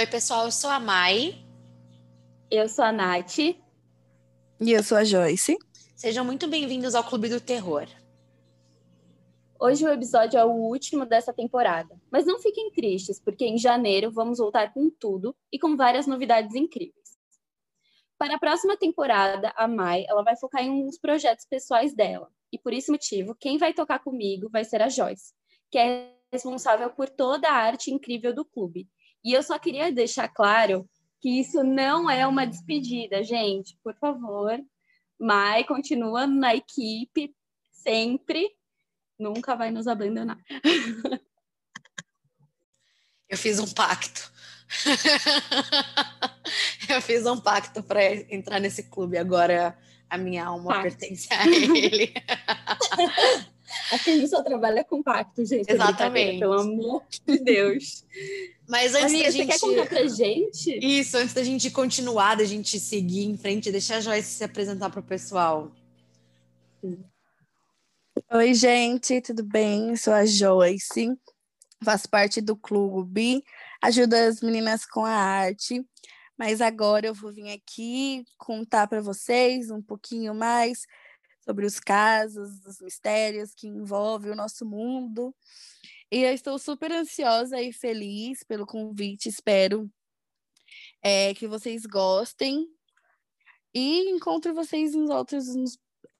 Oi, pessoal, eu sou a Mai. Eu sou a Nath. E eu sou a Joyce. Sejam muito bem-vindos ao Clube do Terror. Hoje o episódio é o último dessa temporada, mas não fiquem tristes, porque em janeiro vamos voltar com tudo e com várias novidades incríveis. Para a próxima temporada, a Mai ela vai focar em uns projetos pessoais dela, e por esse motivo, quem vai tocar comigo vai ser a Joyce, que é responsável por toda a arte incrível do clube. E eu só queria deixar claro que isso não é uma despedida, gente. Por favor, Mai continua na equipe sempre nunca vai nos abandonar. Eu fiz um pacto. Eu fiz um pacto para entrar nesse clube. Agora a minha alma pacto. pertence a ele. Aqui a gente só trabalha com pacto, gente. Exatamente. Pelo amor de Deus. Mas antes Amiga, da gente. Você quer contar pra gente? Isso, antes da gente continuar, da gente seguir em frente, deixa a Joyce se apresentar pro pessoal. Oi, gente, tudo bem? Sou a Joyce, faço parte do clube, ajudo as meninas com a arte, mas agora eu vou vir aqui contar para vocês um pouquinho mais sobre os casos, os mistérios que envolvem o nosso mundo. E eu estou super ansiosa e feliz pelo convite, espero é, que vocês gostem e encontro vocês nos outros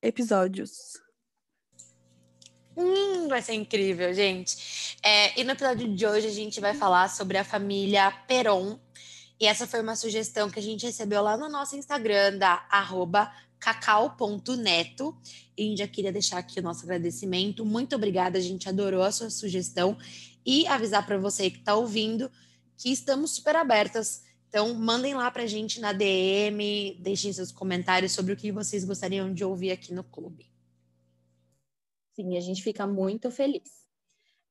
episódios. Hum, vai ser incrível, gente. É, e no episódio de hoje a gente vai falar sobre a família Peron. E essa foi uma sugestão que a gente recebeu lá no nosso Instagram, da cacau.neto. A gente já queria deixar aqui o nosso agradecimento. Muito obrigada, a gente adorou a sua sugestão. E avisar para você que está ouvindo que estamos super abertas. Então, mandem lá para a gente na DM, deixem seus comentários sobre o que vocês gostariam de ouvir aqui no clube. Sim, a gente fica muito feliz.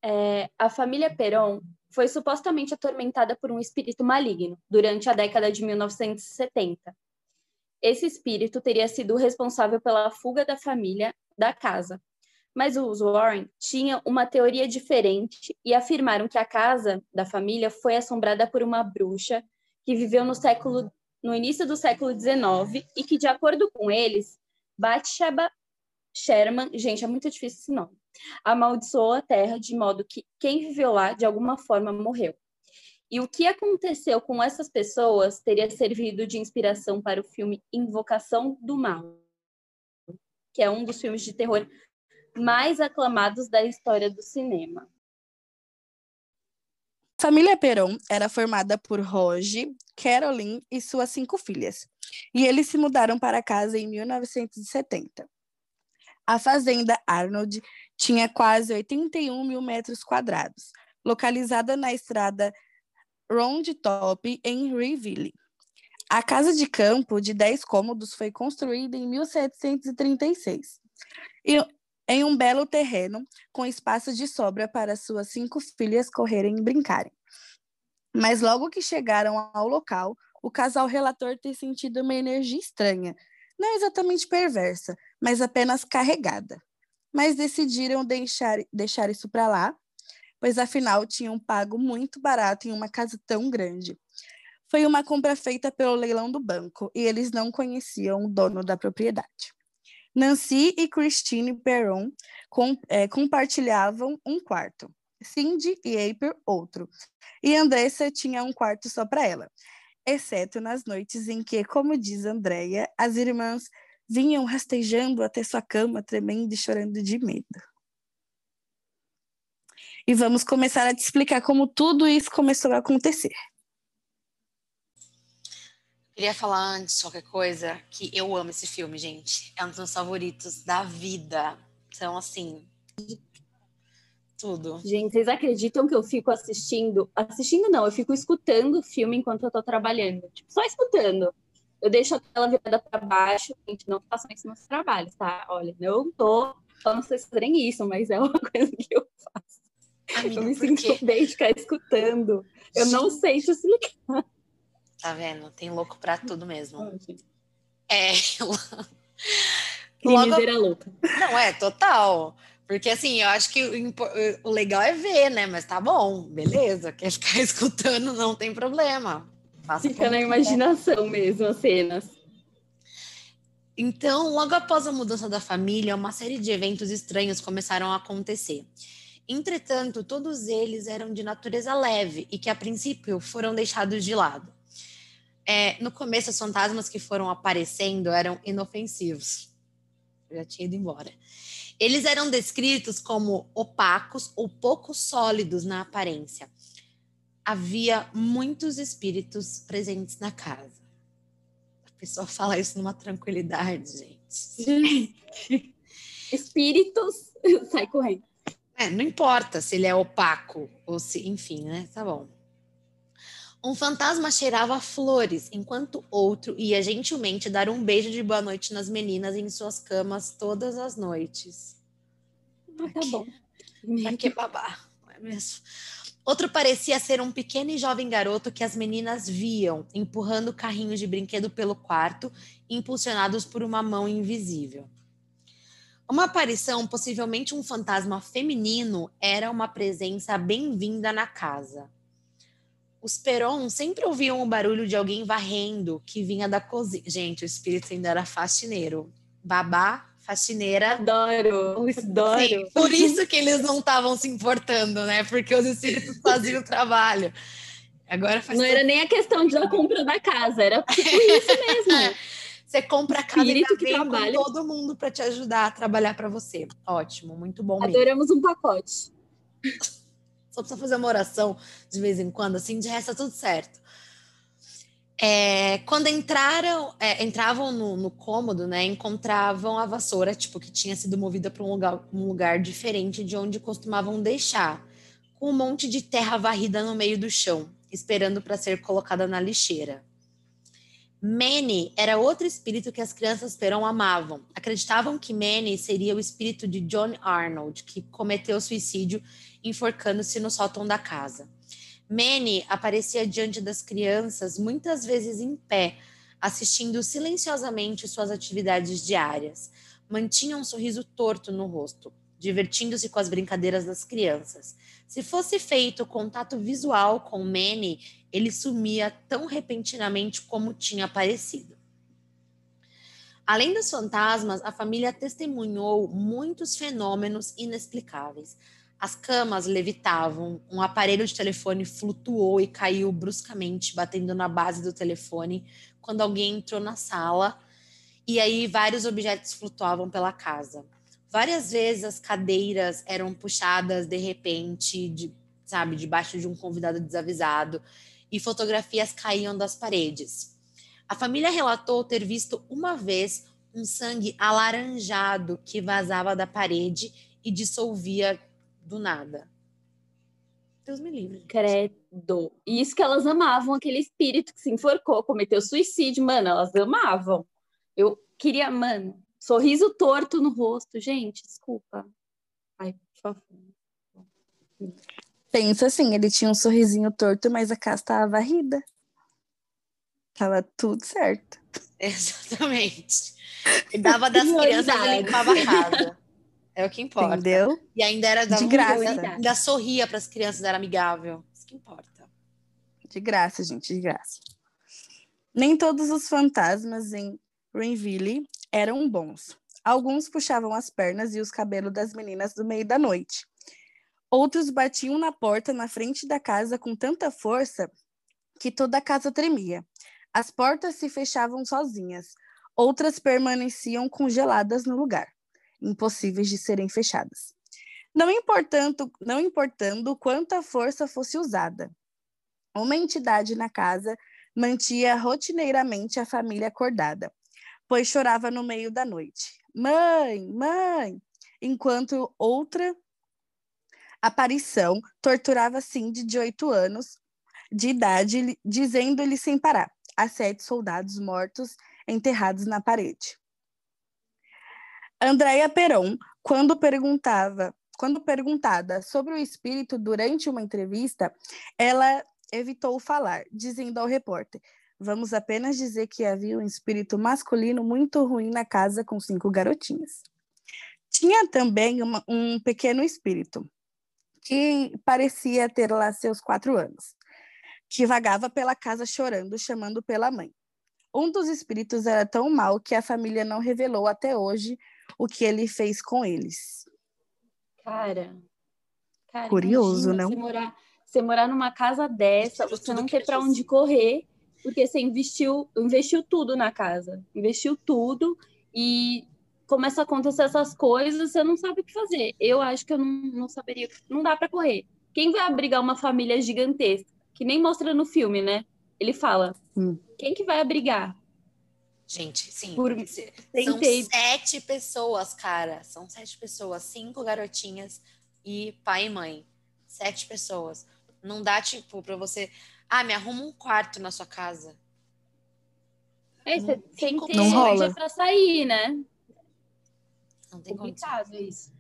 É, a família Peron foi supostamente atormentada por um espírito maligno durante a década de 1970. Esse espírito teria sido responsável pela fuga da família da casa. Mas os Warren tinham uma teoria diferente e afirmaram que a casa da família foi assombrada por uma bruxa que viveu no século no início do século XIX e que, de acordo com eles, Bathsheba Sherman, gente, é muito difícil esse nome, amaldiçoou a terra de modo que quem viveu lá, de alguma forma, morreu. E o que aconteceu com essas pessoas teria servido de inspiração para o filme Invocação do Mal, que é um dos filmes de terror mais aclamados da história do cinema. A família Peron era formada por Roge, Caroline e suas cinco filhas, e eles se mudaram para casa em 1970. A fazenda Arnold tinha quase 81 mil metros quadrados, localizada na estrada Round Top, em Riville. A casa de campo, de 10 cômodos, foi construída em 1736, e, em um belo terreno, com espaço de sobra para suas cinco filhas correrem e brincarem. Mas logo que chegaram ao local, o casal relator ter sentido uma energia estranha, não exatamente perversa, mas apenas carregada. Mas decidiram deixar, deixar isso para lá, pois afinal tinham pago muito barato em uma casa tão grande. Foi uma compra feita pelo leilão do banco e eles não conheciam o dono da propriedade. Nancy e Christine Perron com, é, compartilhavam um quarto, Cindy e April outro, e Andressa tinha um quarto só para ela, exceto nas noites em que, como diz Andréia, as irmãs vinham rastejando até sua cama, tremendo e chorando de medo. E vamos começar a te explicar como tudo isso começou a acontecer. Queria falar antes qualquer coisa que eu amo esse filme, gente. É um dos meus favoritos da vida. Então, assim, tudo. Gente, vocês acreditam que eu fico assistindo? Assistindo não, eu fico escutando o filme enquanto eu tô trabalhando. Tipo, só escutando eu deixo a tela virada para baixo, gente, não façam isso nos trabalhos, tá? Olha, não tô falando vocês fazerem isso, mas é uma coisa que eu faço. Amiga, eu me sinto bem de ficar escutando. Eu gente. não sei te explicar. Tá vendo? Tem louco pra tudo mesmo. É. Logo... louca. Não, é, total. Porque assim, eu acho que o, o, legal é ver, né? Mas tá bom, beleza. Quer ficar escutando, não tem problema. Faça Fica na imaginação mesmo as cenas. Então, logo após a mudança da família, uma série de eventos estranhos começaram a acontecer. Entretanto, todos eles eram de natureza leve e que, a princípio, foram deixados de lado. É, no começo, os fantasmas que foram aparecendo eram inofensivos. Eu já tinha ido embora. Eles eram descritos como opacos ou pouco sólidos na aparência. Havia muitos espíritos presentes na casa. A pessoa fala isso numa tranquilidade, gente. Espíritos, sai correndo. É, não importa se ele é opaco ou se, enfim, né? Tá bom. Um fantasma cheirava flores, enquanto outro ia gentilmente dar um beijo de boa noite nas meninas em suas camas todas as noites. Ah, tá bom. Pra que babar, não é mesmo? Outro parecia ser um pequeno e jovem garoto que as meninas viam, empurrando carrinhos de brinquedo pelo quarto, impulsionados por uma mão invisível. Uma aparição, possivelmente um fantasma feminino, era uma presença bem-vinda na casa. Os Peron sempre ouviam o barulho de alguém varrendo que vinha da cozinha. Gente, o espírito ainda era faxineiro. Babá, faxineira. Adoro, adoro. Sim, por isso que eles não estavam se importando, né? Porque os espíritos faziam o trabalho. Agora Não era nem a questão de a compra da casa, era tipo isso mesmo. Você compra a casa Espírito e que trabalha. com todo mundo para te ajudar a trabalhar para você. Ótimo, muito bom. Adoramos mesmo. um pacote. Só precisa fazer uma oração de vez em quando, assim, de resto tá tudo certo. É, quando entraram, é, entravam no, no, cômodo, né, encontravam a vassoura, tipo, que tinha sido movida para um lugar, um lugar diferente de onde costumavam deixar, com um monte de terra varrida no meio do chão, esperando para ser colocada na lixeira. Manny era outro espírito que as crianças Perón amavam. Acreditavam que Manny seria o espírito de John Arnold, que cometeu suicídio enforcando-se no sótão da casa. Manny aparecia diante das crianças, muitas vezes em pé, assistindo silenciosamente suas atividades diárias. Mantinha um sorriso torto no rosto, divertindo-se com as brincadeiras das crianças. Se fosse feito contato visual com Manny, ele sumia tão repentinamente como tinha aparecido. Além dos fantasmas, a família testemunhou muitos fenômenos inexplicáveis. As camas levitavam, um aparelho de telefone flutuou e caiu bruscamente, batendo na base do telefone quando alguém entrou na sala, e aí vários objetos flutuavam pela casa. Várias vezes as cadeiras eram puxadas de repente, de, sabe, debaixo de um convidado desavisado, e fotografias caíam das paredes. A família relatou ter visto uma vez um sangue alaranjado que vazava da parede e dissolvia do nada. Deus me livre. Credo. E isso que elas amavam, aquele espírito que se enforcou, cometeu suicídio, mano, elas amavam. Eu queria, mano, sorriso torto no rosto, gente, desculpa. Ai, por favor. Pensa assim, ele tinha um sorrisinho torto, mas a casa estava varrida. Tava tudo certo. Exatamente. E dava das crianças e limpava a casa. É o que importa. Entendeu? E ainda era da de graça. Ainda sorria para as crianças, era amigável. Isso que importa. De graça, gente, de graça. Nem todos os fantasmas em Rainville eram bons. Alguns puxavam as pernas e os cabelos das meninas no meio da noite. Outros batiam na porta na frente da casa com tanta força que toda a casa tremia. As portas se fechavam sozinhas. Outras permaneciam congeladas no lugar impossíveis de serem fechadas. Não importando, não importando quanta força fosse usada. Uma entidade na casa mantinha rotineiramente a família acordada, pois chorava no meio da noite. Mãe, mãe! Enquanto outra aparição torturava Cindy, de oito anos de idade, dizendo-lhe sem parar: há sete soldados mortos enterrados na parede. Andréia Peron, quando perguntava, quando perguntada sobre o espírito durante uma entrevista, ela evitou falar, dizendo ao repórter: Vamos apenas dizer que havia um espírito masculino muito ruim na casa com cinco garotinhas. Tinha também uma, um pequeno espírito, que parecia ter lá seus quatro anos, que vagava pela casa chorando, chamando pela mãe. Um dos espíritos era tão mau que a família não revelou até hoje o que ele fez com eles. Cara, cara Curioso, não? Você morar, você morar numa casa dessa, você não ter para onde correr, porque você investiu, investiu tudo na casa, investiu tudo e começa a acontecer essas coisas, você não sabe o que fazer. Eu acho que eu não, não saberia, não dá para correr. Quem vai abrigar uma família gigantesca, que nem mostra no filme, né? Ele fala, Hum. quem que vai abrigar? Gente, sim. Por- São Tentei. sete pessoas, cara. São sete pessoas. Cinco garotinhas e pai e mãe. Sete pessoas. Não dá, tipo, pra você. Ah, me arruma um quarto na sua casa. É, você tem que ter energia para sair, né? Não tem condição. Complicado isso.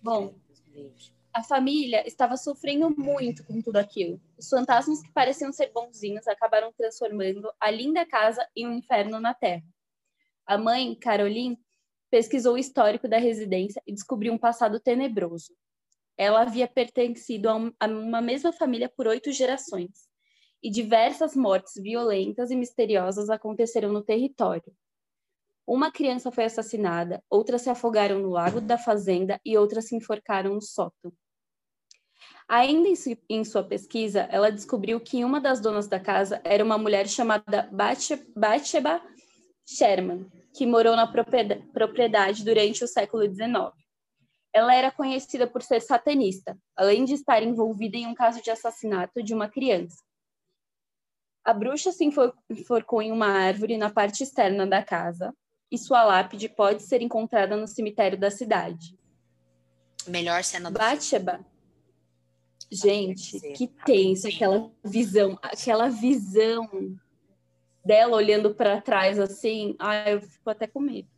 Bom, Deus me livre. a família estava sofrendo muito com tudo aquilo. Os fantasmas que pareciam ser bonzinhos acabaram transformando a linda casa em um inferno na Terra. A mãe, Caroline, pesquisou o histórico da residência e descobriu um passado tenebroso. Ela havia pertencido a uma mesma família por oito gerações, e diversas mortes violentas e misteriosas aconteceram no território. Uma criança foi assassinada, outras se afogaram no lago da fazenda e outras se enforcaram no sótão. Ainda em, su- em sua pesquisa, ela descobriu que uma das donas da casa era uma mulher chamada Bathsheba Sherman, que morou na proprieda- propriedade durante o século XIX. Ela era conhecida por ser satanista, além de estar envolvida em um caso de assassinato de uma criança. A bruxa se enfor- enforcou em uma árvore na parte externa da casa, e sua lápide pode ser encontrada no cemitério da cidade. Melhor cena do Batsheba. Gente, dizer, que tá tenso aquela visão, aquela visão dela olhando para trás assim. Ai, eu fico até com medo.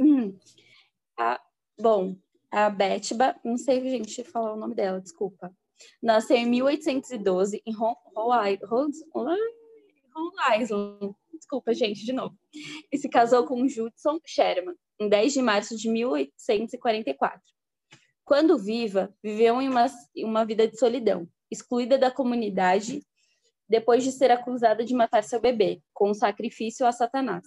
Hum. Bom, a Betba, não sei, gente, falar o nome dela, desculpa. Nasceu em 1812 em Rhode Island. Desculpa, gente, de novo. E se casou com Judson Sherman em 10 de março de 1844. Quando viva, viveu em uma, uma vida de solidão, excluída da comunidade, depois de ser acusada de matar seu bebê, com um sacrifício a Satanás.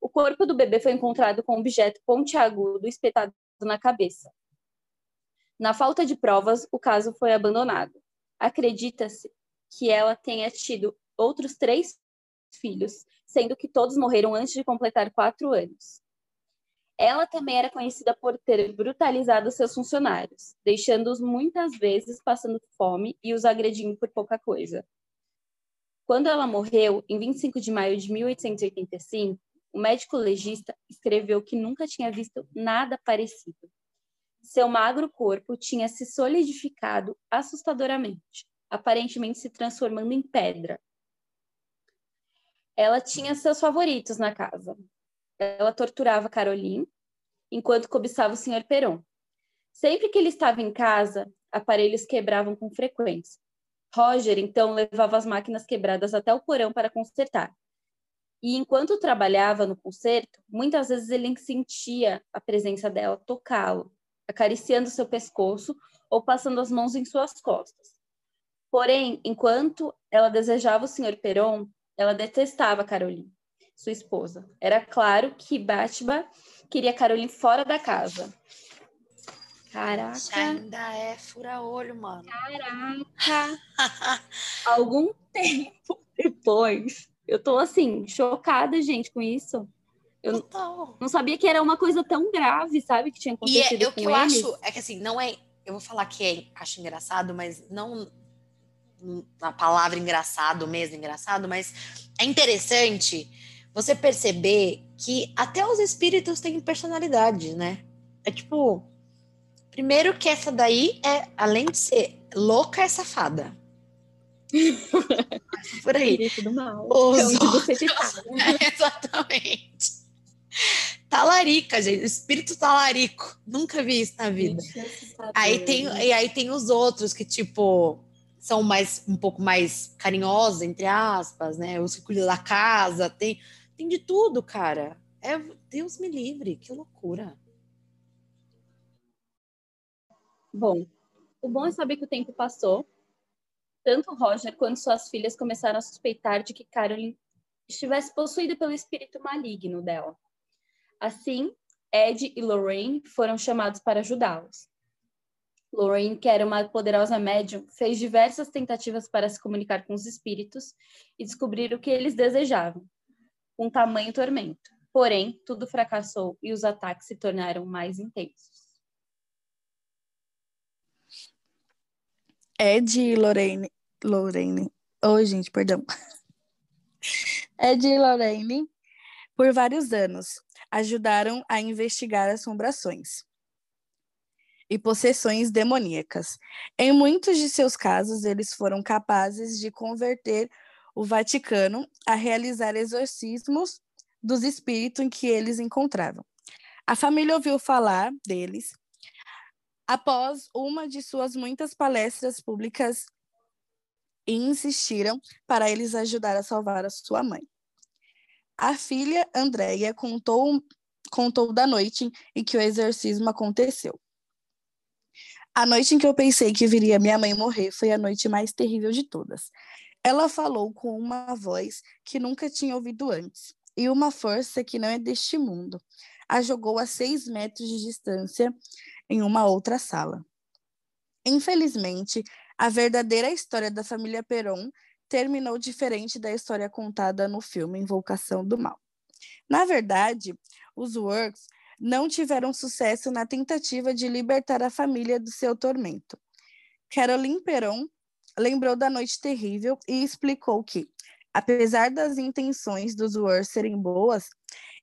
O corpo do bebê foi encontrado com um objeto pontiagudo espetado na cabeça. Na falta de provas, o caso foi abandonado. Acredita-se que ela tenha tido outros três filhos, sendo que todos morreram antes de completar quatro anos. Ela também era conhecida por ter brutalizado seus funcionários, deixando-os muitas vezes passando fome e os agredindo por pouca coisa. Quando ela morreu, em 25 de maio de 1885, o médico legista escreveu que nunca tinha visto nada parecido. Seu magro corpo tinha se solidificado assustadoramente, aparentemente se transformando em pedra. Ela tinha seus favoritos na casa. Ela torturava Caroline, enquanto cobiçava o Sr. Peron. Sempre que ele estava em casa, aparelhos quebravam com frequência. Roger, então, levava as máquinas quebradas até o porão para consertar. E enquanto trabalhava no conserto, muitas vezes ele sentia a presença dela tocá-lo, acariciando seu pescoço ou passando as mãos em suas costas. Porém, enquanto ela desejava o Sr. Peron, ela detestava Caroline, sua esposa. Era claro que Batba queria Caroline fora da casa. Isso Caraca, ainda é fura-olho, mano. caraca. Algum tempo depois, eu tô assim, chocada, gente, com isso. Eu Total. não sabia que era uma coisa tão grave, sabe? Que tinha E é, acontecido o que eu eles. acho é que assim, não é. Eu vou falar que é, acho engraçado, mas não na palavra engraçado mesmo, engraçado, mas é interessante você perceber que até os espíritos têm personalidade, né? É tipo, primeiro que essa daí é, além de ser louca, é safada. Por aí. Espírito do mal. Os É onde você ficar. Exatamente. Talarica, gente. Espírito talarico. Nunca vi isso na vida. Aí tem, e aí tem os outros que, tipo, são mais um pouco mais carinhosos, entre aspas, né? Os que cuidam da casa, tem, tem de tudo, cara. É, Deus me livre, que loucura. Bom, o bom é saber que o tempo passou. Tanto Roger quanto suas filhas começaram a suspeitar de que Carolyn estivesse possuída pelo espírito maligno dela. Assim, Ed e Lorraine foram chamados para ajudá-los. Lorraine, que era uma poderosa médium, fez diversas tentativas para se comunicar com os espíritos e descobrir o que eles desejavam, com tamanho tormento. Porém, tudo fracassou e os ataques se tornaram mais intensos. Ed e Lorraine. Lorraine. Oi, gente, perdão. Ed e Lorraine, por vários anos, ajudaram a investigar assombrações e possessões demoníacas. Em muitos de seus casos, eles foram capazes de converter o Vaticano a realizar exorcismos dos espíritos em que eles encontravam. A família ouviu falar deles após uma de suas muitas palestras públicas e insistiram para eles ajudar a salvar a sua mãe. A filha Andréia contou, contou da noite em que o exorcismo aconteceu. A noite em que eu pensei que viria minha mãe morrer foi a noite mais terrível de todas. Ela falou com uma voz que nunca tinha ouvido antes e uma força que não é deste mundo. A jogou a seis metros de distância em uma outra sala. Infelizmente, a verdadeira história da família Peron terminou diferente da história contada no filme Invocação do Mal. Na verdade, os Works não tiveram sucesso na tentativa de libertar a família do seu tormento. Caroline Perron lembrou da noite terrível e explicou que, apesar das intenções dos Wars serem boas,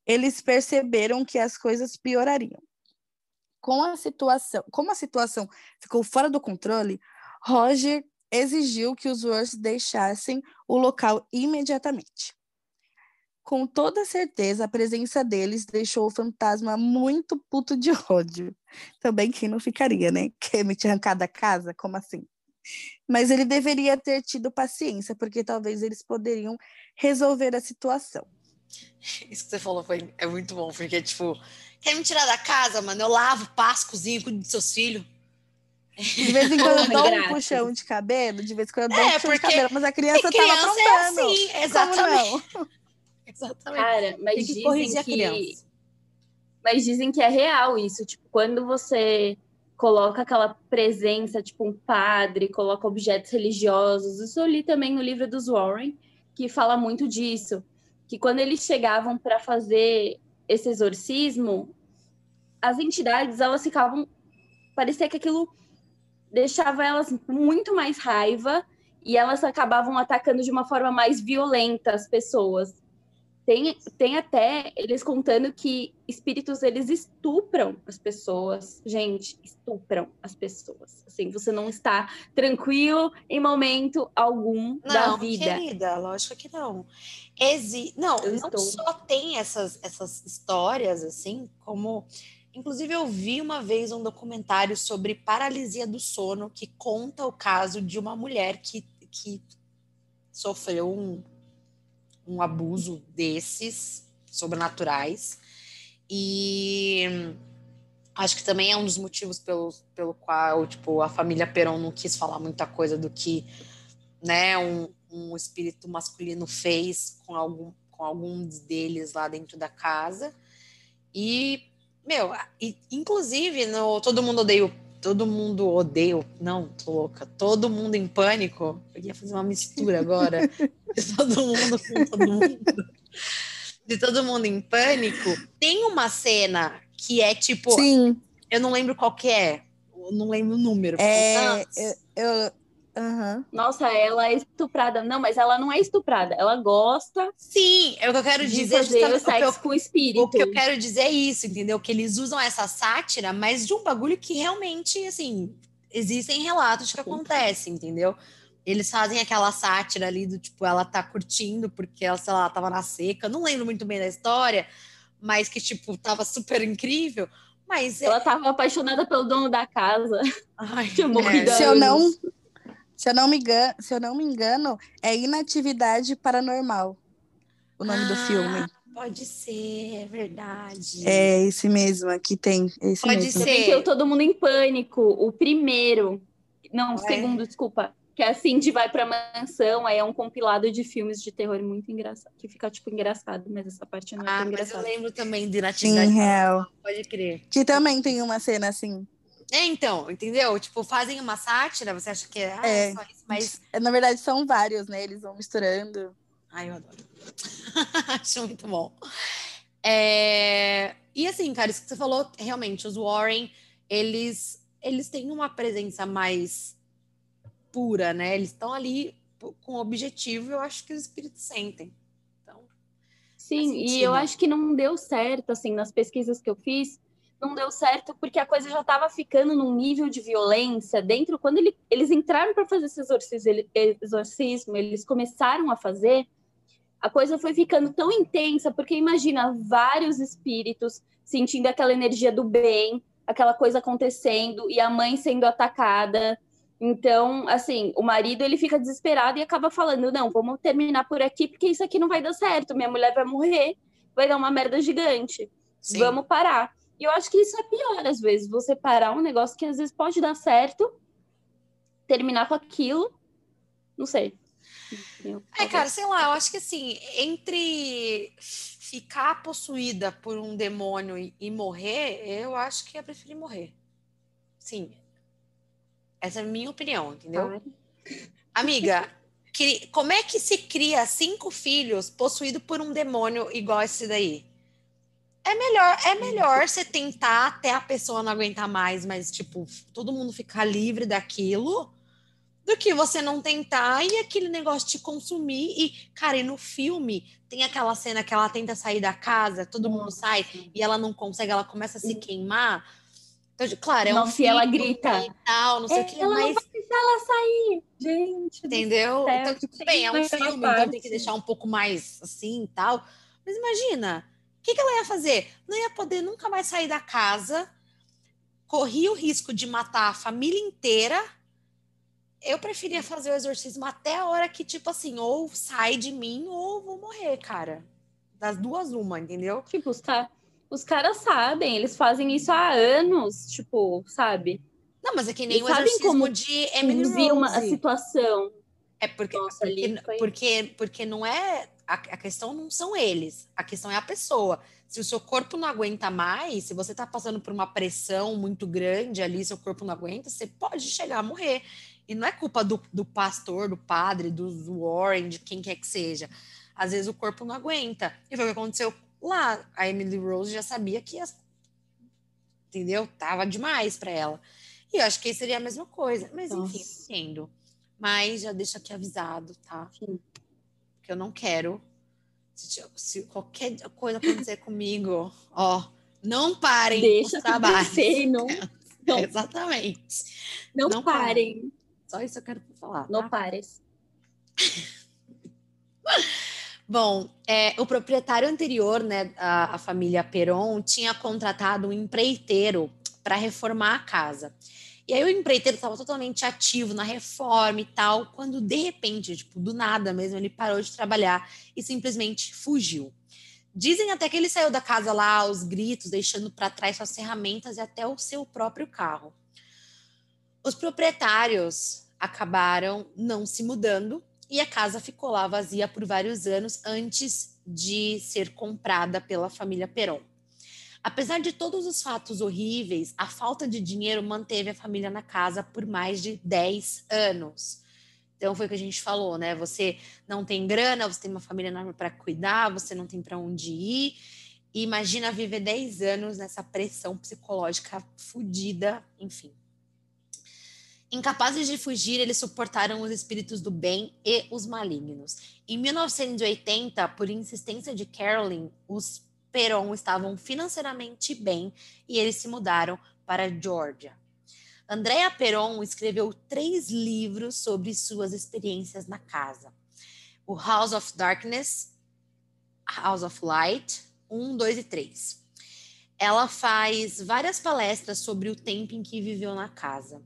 eles perceberam que as coisas piorariam. Com a situação, como a situação ficou fora do controle, Roger exigiu que os Wars deixassem o local imediatamente. Com toda certeza, a presença deles deixou o fantasma muito puto de ódio. Também quem não ficaria, né? Quer me arrancar da casa? Como assim? Mas ele deveria ter tido paciência, porque talvez eles poderiam resolver a situação. Isso que você falou foi, é muito bom, porque, tipo, quer me tirar da casa, mano? Eu lavo, passo, cozinho, cuido dos seus filhos. De vez em quando eu dou um puxão de cabelo, de vez em quando eu dou é, um puxão de cabelo, mas a criança, criança tava aprontando. É assim, exatamente. Exatamente. Cara, mas Tem que dizem corrigir que... a criança. Mas dizem que é real isso. Tipo, quando você coloca aquela presença, tipo um padre, coloca objetos religiosos. Isso eu li também no livro dos Warren, que fala muito disso. Que quando eles chegavam para fazer esse exorcismo, as entidades, elas ficavam... Parecia que aquilo deixava elas muito mais raiva e elas acabavam atacando de uma forma mais violenta as pessoas. Tem, tem até eles contando que espíritos eles estupram as pessoas. Gente, estupram as pessoas. Assim, você não está tranquilo em momento algum não, da vida. Querida, lógico que não. Exi não, eu não estou. só tem essas, essas histórias, assim, como. Inclusive, eu vi uma vez um documentário sobre paralisia do sono que conta o caso de uma mulher que, que sofreu um um abuso desses sobrenaturais. E acho que também é um dos motivos pelo, pelo qual tipo, a família Peron não quis falar muita coisa do que né, um, um espírito masculino fez com, algum, com alguns deles lá dentro da casa. E, meu, inclusive, no Todo Mundo Odeia o todo mundo odeia. Não, tô louca. Todo mundo em pânico. Eu ia fazer uma mistura agora. de todo mundo com todo mundo. De todo mundo em pânico. Tem uma cena que é tipo. Sim. Eu não lembro qual que é. Eu não lembro o número. É, eu, eu, Uhum. Nossa, ela é estuprada. Não, mas ela não é estuprada. Ela gosta. Sim, é o que eu quero dizer. Fazer o sexo eu, com o espírito. O que eu quero dizer é isso, entendeu? Que eles usam essa sátira, mas de um bagulho que realmente, assim, existem relatos que acontecem, entendeu? Eles fazem aquela sátira ali do tipo, ela tá curtindo porque ela, sei lá, tava na seca. Não lembro muito bem da história, mas que, tipo, tava super incrível. Mas é ela é... tava apaixonada pelo dono da casa. Ai, é. Se eu não se eu não me engano, se eu não me engano, é Inatividade Paranormal. O nome ah, do filme. pode ser, é verdade. É esse mesmo, aqui tem. Esse Pode mesmo. ser. O Todo Mundo em Pânico, o primeiro. Não, o Ué. segundo, desculpa. Que é a Cindy vai pra mansão, aí é um compilado de filmes de terror muito engraçado. Que fica, tipo, engraçado, mas essa parte não é Ah, tão mas eu engraçada. lembro também de Sim, Natividade. real. Pode crer. Que também tem uma cena assim. É, então, entendeu? Tipo, fazem uma sátira, você acha que é, ah, é É. só isso, mas. Na verdade, são vários, né? Eles vão misturando. Ai, eu adoro. Acho muito bom. É, E assim, cara, isso que você falou, realmente, os Warren, eles, eles têm uma presença mais pura, né? Eles estão ali com objetivo, eu acho que os espíritos sentem. Então, Sim, e eu acho que não deu certo, assim, nas pesquisas que eu fiz, não deu certo porque a coisa já estava ficando num nível de violência dentro. Quando ele- eles entraram para fazer esse exorcismo, ele- exorcismo, eles começaram a fazer, a coisa foi ficando tão intensa, porque imagina vários espíritos sentindo aquela energia do bem, aquela coisa acontecendo, e a mãe sendo atacada. Então, assim, o marido ele fica desesperado e acaba falando: não, vamos terminar por aqui, porque isso aqui não vai dar certo, minha mulher vai morrer, vai dar uma merda gigante. sim. Vamos parar. E eu acho que isso é pior, às vezes, você parar um negócio que às vezes pode dar certo, terminar com aquilo, não sei. É, cara, sei lá, eu acho que assim, entre ficar possuída por um demônio e, e morrer, eu acho que eu preferi morrer. Sim. Essa é a minha opinião, entendeu? Amiga, cri- como é que se cria cinco filhos possuídos por um demônio igual esse daí? É melhor, é melhor você tentar até a pessoa não aguentar mais, mas tipo, todo mundo ficar livre daquilo, do que você não tentar e aquele negócio te consumir. E, cara, e no filme tem aquela cena que ela tenta sair da casa, todo mundo sai e ela não consegue, ela começa a se queimar. Então, claro, é um Nossa, e ela filme grita. e tal, não sei o que, ela mas não vai deixar ela sair. Gente, Entendeu? céu, então, tudo bem, é um filme, então tem que parte. deixar um pouco mais assim e tal. Mas imagina, o que, que ela ia fazer? Não ia poder nunca mais sair da casa, corria o risco de matar a família inteira. Eu preferia fazer o exorcismo até a hora que, tipo assim, ou sai de mim ou vou morrer, cara. Das duas, uma, entendeu? Tipo, os, os caras sabem, eles fazem isso há anos, tipo, sabe? Não, mas é que nem E o sabem exorcismo como de Emily Conduzir uma a Rose. situação. É porque, Nossa, porque, foi- porque, porque não é. A, a questão não são eles, a questão é a pessoa. Se o seu corpo não aguenta mais, se você está passando por uma pressão muito grande ali, seu corpo não aguenta, você pode chegar a morrer. E não é culpa do, do pastor, do padre, do Warren, de quem quer que seja. Às vezes o corpo não aguenta. E foi o que aconteceu lá. A Emily Rose já sabia que ia. Entendeu? Tava demais para ela. E eu acho que seria a mesma coisa. Mas enfim, Nossa. entendo. Mas já deixa aqui avisado, tá? Sim. Porque eu não quero. Se, se qualquer coisa acontecer comigo, ó, não parem Deixa os trabalhos. não, não, Exatamente. não, não parem. Só isso eu quero falar. Não tá? pares. Bom, é, o proprietário anterior, né, a, a família Peron, tinha contratado um empreiteiro para reformar a casa. E aí o empreiteiro estava totalmente ativo na reforma e tal, quando de repente, tipo, do nada mesmo, ele parou de trabalhar e simplesmente fugiu. Dizem até que ele saiu da casa lá aos gritos, deixando para trás suas ferramentas e até o seu próprio carro. Os proprietários acabaram não se mudando e a casa ficou lá vazia por vários anos antes de ser comprada pela família Peron. Apesar de todos os fatos horríveis, a falta de dinheiro manteve a família na casa por mais de 10 anos. Então foi o que a gente falou, né? Você não tem grana, você tem uma família enorme para cuidar, você não tem para onde ir. E imagina viver 10 anos nessa pressão psicológica fodida, enfim. Incapazes de fugir, eles suportaram os espíritos do bem e os malignos. Em 1980, por insistência de Carolyn, os Peron estavam financeiramente bem e eles se mudaram para Georgia. Andrea Peron escreveu três livros sobre suas experiências na casa: o House of Darkness, House of Light, 1, 2 e 3. Ela faz várias palestras sobre o tempo em que viveu na casa.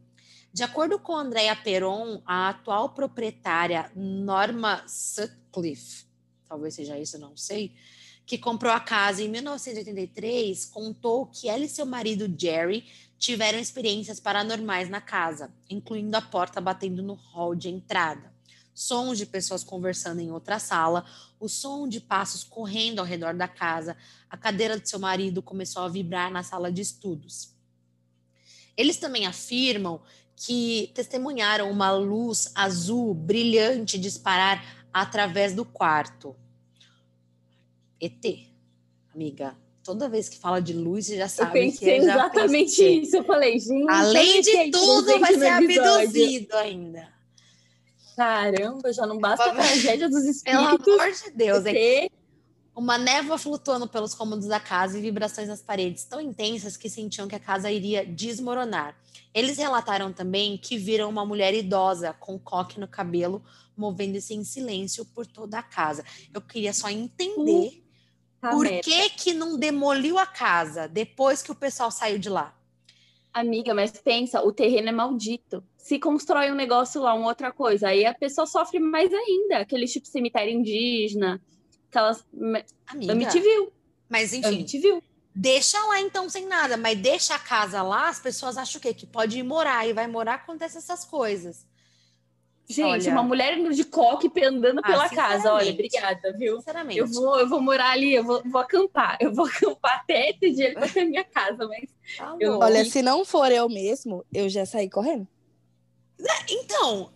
De acordo com Andrea Peron, a atual proprietária Norma Sutcliffe, talvez seja isso, não sei, que comprou a casa em 1983, contou que ela e seu marido Jerry tiveram experiências paranormais na casa, incluindo a porta batendo no hall de entrada, sons de pessoas conversando em outra sala, o som de passos correndo ao redor da casa, a cadeira de seu marido começou a vibrar na sala de estudos. Eles também afirmam que testemunharam uma luz azul brilhante disparar através do quarto. ET, amiga. Toda vez que fala de luz, você já sabe. Eu pensei que é exatamente pensei. isso. Eu falei, gente. Além de tudo, vai ser abduzido ainda. Caramba, já não basta a tragédia dos espíritos. Pelo amor de Deus, é uma névoa flutuando pelos cômodos da casa e vibrações nas paredes tão intensas que sentiam que a casa iria desmoronar. Eles relataram também que viram uma mulher idosa com coque no cabelo movendo-se em silêncio por toda a casa. Eu queria só entender por que que não demoliu a casa depois que o pessoal saiu de lá. Amiga, mas pensa, o terreno é maldito. Se constrói um negócio lá, uma outra coisa, aí a pessoa sofre mais ainda. Aquele tipo cemitério indígena, aquelas. Amiga, viu. Mas enfim. viu. Deixa lá então sem nada, mas deixa a casa lá, as pessoas acham o quê? Que pode ir morar e vai morar, acontece essas coisas. Gente, olha... uma mulher de coque andando ah, pela casa, olha, obrigada, viu? Sinceramente. Eu vou, eu vou morar ali, eu vou, vou acampar. Eu vou acampar até esse dia para ter minha casa, mas. Tá eu... Olha, se não for eu mesmo, eu já saí correndo. Então,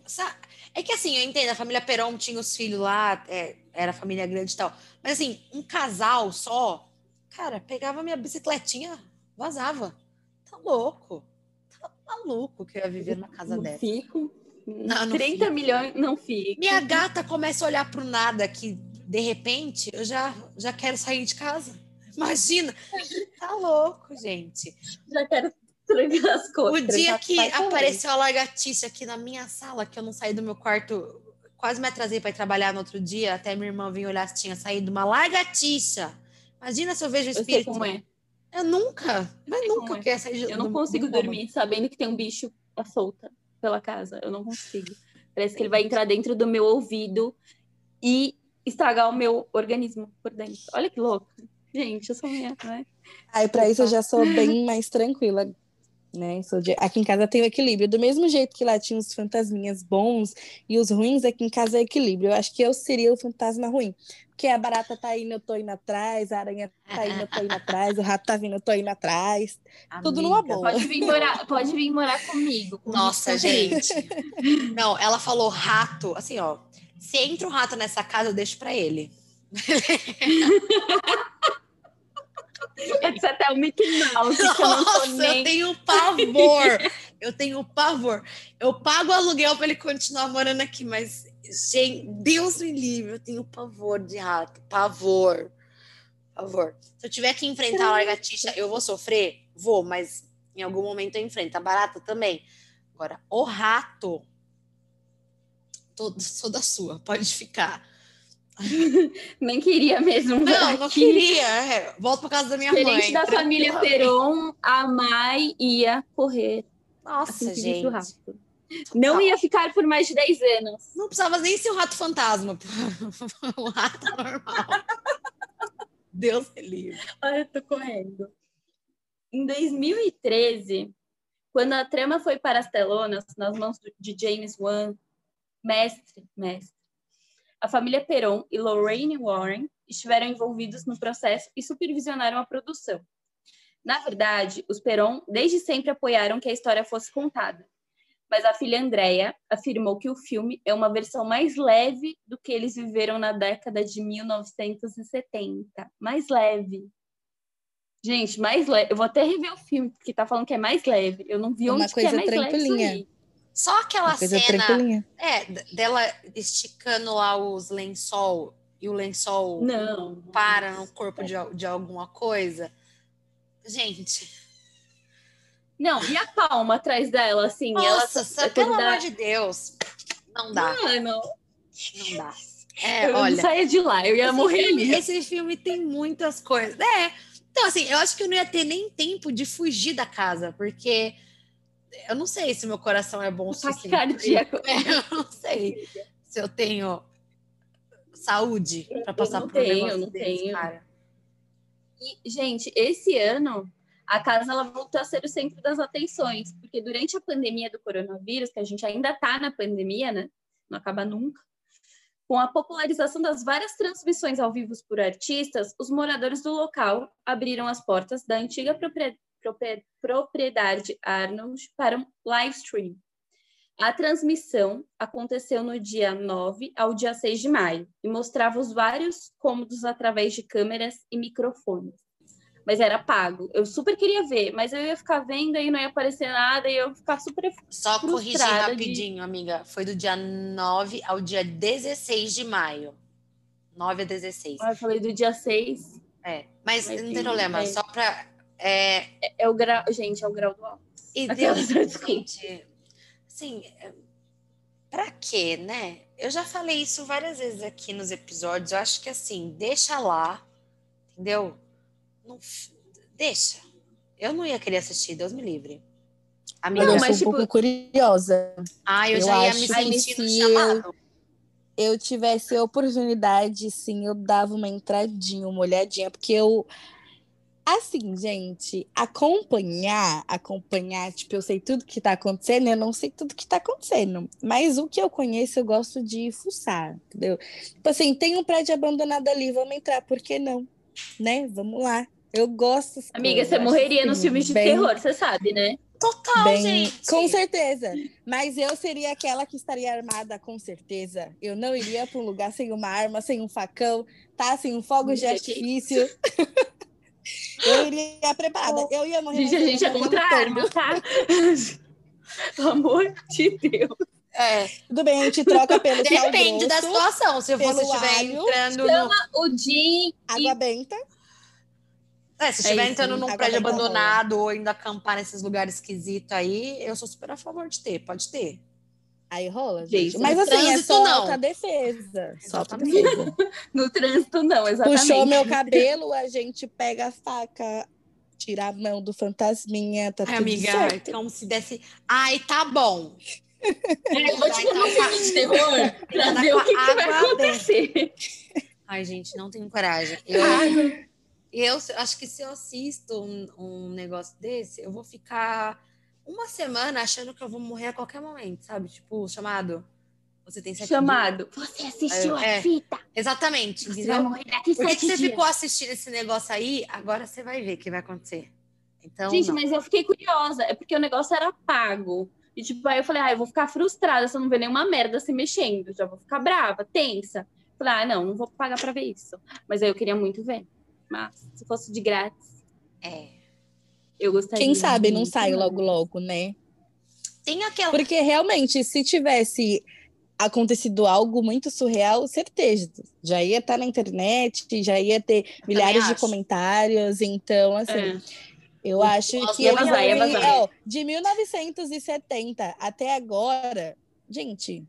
é que assim, eu entendo, a família Peron tinha os filhos lá, é, era família grande e tal. Mas assim, um casal só, Cara, pegava minha bicicletinha, vazava. Tá louco. Tá maluco que eu ia viver numa casa não dessa. Fico. Não, não 30 fico. milhões, não fico. Minha gata começa a olhar pro nada que, de repente, eu já, já quero sair de casa. Imagina. Tá louco, gente. Já quero trancar as coisas. O dia que apareceu a lagartixa aqui na minha sala, que eu não saí do meu quarto, quase me atrasei para ir trabalhar no outro dia, até minha irmã vir olhar se tinha saído uma lagartixa Imagina se eu vejo espírito. Eu sei como é. Eu nunca, mas nunca é. quero sair de Eu não consigo do dormir sabendo que tem um bicho à solta pela casa. Eu não consigo. Parece que ele vai entrar dentro do meu ouvido e estragar o meu organismo por dentro. Olha que louco. Gente, eu sou minha, né? Aí, para isso, eu já sou bem mais tranquila né? Aqui em casa tem o equilíbrio. Do mesmo jeito que lá tinha os fantasminhas bons e os ruins, aqui em casa é equilíbrio. Eu acho que eu seria o fantasma ruim. Porque a barata tá indo, eu tô indo atrás, a aranha tá indo, eu tô indo atrás, o rato tá vindo, eu tô indo atrás. Amiga, Tudo numa boa. Pode vir morar, pode vir morar comigo. Nossa, gente. Não, ela falou rato, assim, ó. Se entra um rato nessa casa, eu deixo para ele. Esse até o Mickey Mouse. Nossa, eu, nem... eu tenho pavor. eu tenho pavor. Eu pago o aluguel para ele continuar morando aqui, mas, gente, Deus me livre, eu tenho pavor de rato. Pavor. Pavor. Se eu tiver que enfrentar a largatixa, eu vou sofrer? Vou, mas em algum momento eu enfrento. A barata também. Agora, o rato. Tô, sou da sua, pode ficar. Nem queria mesmo. Não, não queria. É. Volto para casa da minha Diferente mãe. Diferente da família Peron, a Mai ia correr. Nossa, gente. Não ia ficar por mais de 10 anos. Não precisava nem ser um rato fantasma. um rato normal. Deus me livre. Olha, eu tô correndo. Em 2013, quando a trama foi para as telonas, nas mãos de James Wan, mestre, mestre, a família Peron e Lorraine Warren estiveram envolvidos no processo e supervisionaram a produção. Na verdade, os Peron desde sempre apoiaram que a história fosse contada, mas a filha Andrea afirmou que o filme é uma versão mais leve do que eles viveram na década de 1970. Mais leve. Gente, mais leve. Eu vou até rever o filme, porque tá falando que é mais leve. Eu não vi é onde que é mais tranquilinha. leve. Só aquela cena é, dela esticando lá os lençol e o lençol não, para no corpo de, de alguma coisa. Gente. Não, e a palma atrás dela, assim? Nossa, ela, pelo amor de Deus. Não dá. Mano. Não dá. É, eu olha, não saia de lá, eu ia morrer filme, ali. Esse filme tem muitas coisas. É. Então, assim, eu acho que eu não ia ter nem tempo de fugir da casa, porque eu não sei se meu coração é bom o suficiente. Cardíaco. eu não sei se eu tenho saúde para passar por tenho, não desse, tenho. cara. E, gente, esse ano a casa ela voltou a ser o centro das atenções, porque durante a pandemia do coronavírus, que a gente ainda está na pandemia, né? Não acaba nunca. Com a popularização das várias transmissões ao vivo por artistas, os moradores do local abriram as portas da antiga propriedade Arnold para um live stream. A transmissão aconteceu no dia 9 ao dia 6 de maio e mostrava os vários cômodos através de câmeras e microfones mas era pago. Eu super queria ver, mas eu ia ficar vendo e não ia aparecer nada e eu ia ficar super Só corrigir rapidinho, de... amiga. Foi do dia 9 ao dia 16 de maio. 9 a 16. Ah, eu falei do dia 6. É, mas, mas não tem problema, é. só pra... É... é... é o grau, gente, é o grau do álcool. E Deus, gente, assim, é, pra quê, né? Eu já falei isso várias vezes aqui nos episódios. Eu acho que assim, deixa lá, entendeu? Não, deixa. Eu não ia querer assistir, Deus me livre. Amiga, não, mas, eu sou tipo... um pouco curiosa. Ah, eu, eu já ia me sentir no chamado. Eu, eu tivesse a oportunidade, sim, eu dava uma entradinha, uma olhadinha, porque eu assim, gente, acompanhar, acompanhar, tipo, eu sei tudo que tá acontecendo, eu não sei tudo que tá acontecendo, mas o que eu conheço, eu gosto de fuçar, entendeu? Tipo assim, tem um prédio abandonado ali, vamos entrar, por que não? Né? Vamos lá. Eu gosto. Amiga, você morreria assim, nos filmes de bem... terror, você sabe, né? Total, bem... gente. Com certeza. Mas eu seria aquela que estaria armada, com certeza. Eu não iria para um lugar sem uma arma, sem um facão, tá? Sem um fogo de artifício. eu iria preparada. Eu ia morrer. Gente, a gente é contra a arma, tá? Pelo amor de Deus. É. Tudo bem, a gente troca pelo Depende da situação. Se você estiver entrando no... o Jim Água benta. É, se estiver é entrando num prédio abandonado rola. ou indo acampar nesses lugares esquisitos aí, eu sou super a favor de ter, pode ter. Aí rola, gente. Mas no assim, é só não. defesa. Só defesa. no trânsito, não, exatamente. Puxou meu cabelo, a gente pega a faca, tira a mão do fantasminha, tá Ai, tudo amiga, certo. como se desse... Ai, tá bom. É, eu vou te contar um filme de terror pra ver o que, que vai acontecer. Ai, gente, não tenho coragem. Eu, eu acho que se eu assisto um, um, negócio desse, eu vou ficar uma semana achando que eu vou morrer a qualquer momento, sabe? Tipo, chamado. Você tem sete Chamado. Dias. Você assistiu é, a fita. Exatamente. Você vai morrer daqui Por que você dias. ficou assistindo esse negócio aí? Agora você vai ver o que vai acontecer. Então, Gente, não. mas eu fiquei curiosa. É porque o negócio era pago. E, tipo, aí eu falei, ah, eu vou ficar frustrada se eu não ver nenhuma merda se mexendo. Já vou ficar brava, tensa. Falei, ah, não, não vou pagar pra ver isso. Mas aí eu queria muito ver. Mas se fosse de grátis. É. Eu gostaria. Quem sabe não sai logo, logo, né? Tem aquela. Porque realmente, se tivesse acontecido algo muito surreal, certeza. Já ia estar tá na internet, já ia ter milhares de comentários. Então, assim. É. Eu acho Nossa, que ele vazar, foi, ó, de 1970 até agora, gente,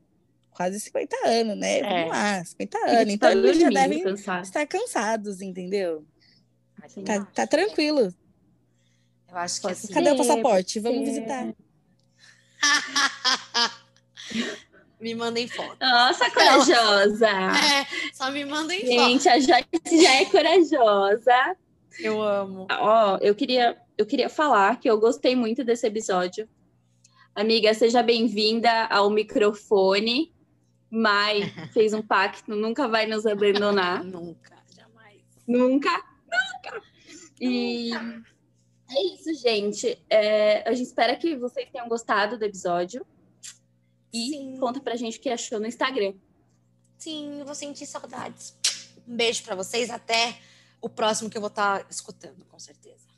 quase 50 anos, né? É. Vamos lá, 50 anos. Então eles já devem cansado. estar cansados, entendeu? Tá, tá, tranquilo. Eu acho que assim, Cadê o passaporte? Vamos visitar. me mandem foto. Nossa, corajosa! É, só me mandem foto. Gente, a Joyce já é corajosa. Eu amo. Ó, eu queria, eu queria falar que eu gostei muito desse episódio. Amiga, seja bem-vinda ao microfone. Mai fez um pacto, nunca vai nos abandonar. nunca, jamais. Nunca, nunca. E é isso, gente. É, a gente espera que vocês tenham gostado do episódio. E Sim. conta pra gente o que achou no Instagram. Sim, eu vou sentir saudades. Um beijo para vocês. Até o próximo que eu vou estar tá escutando, com certeza.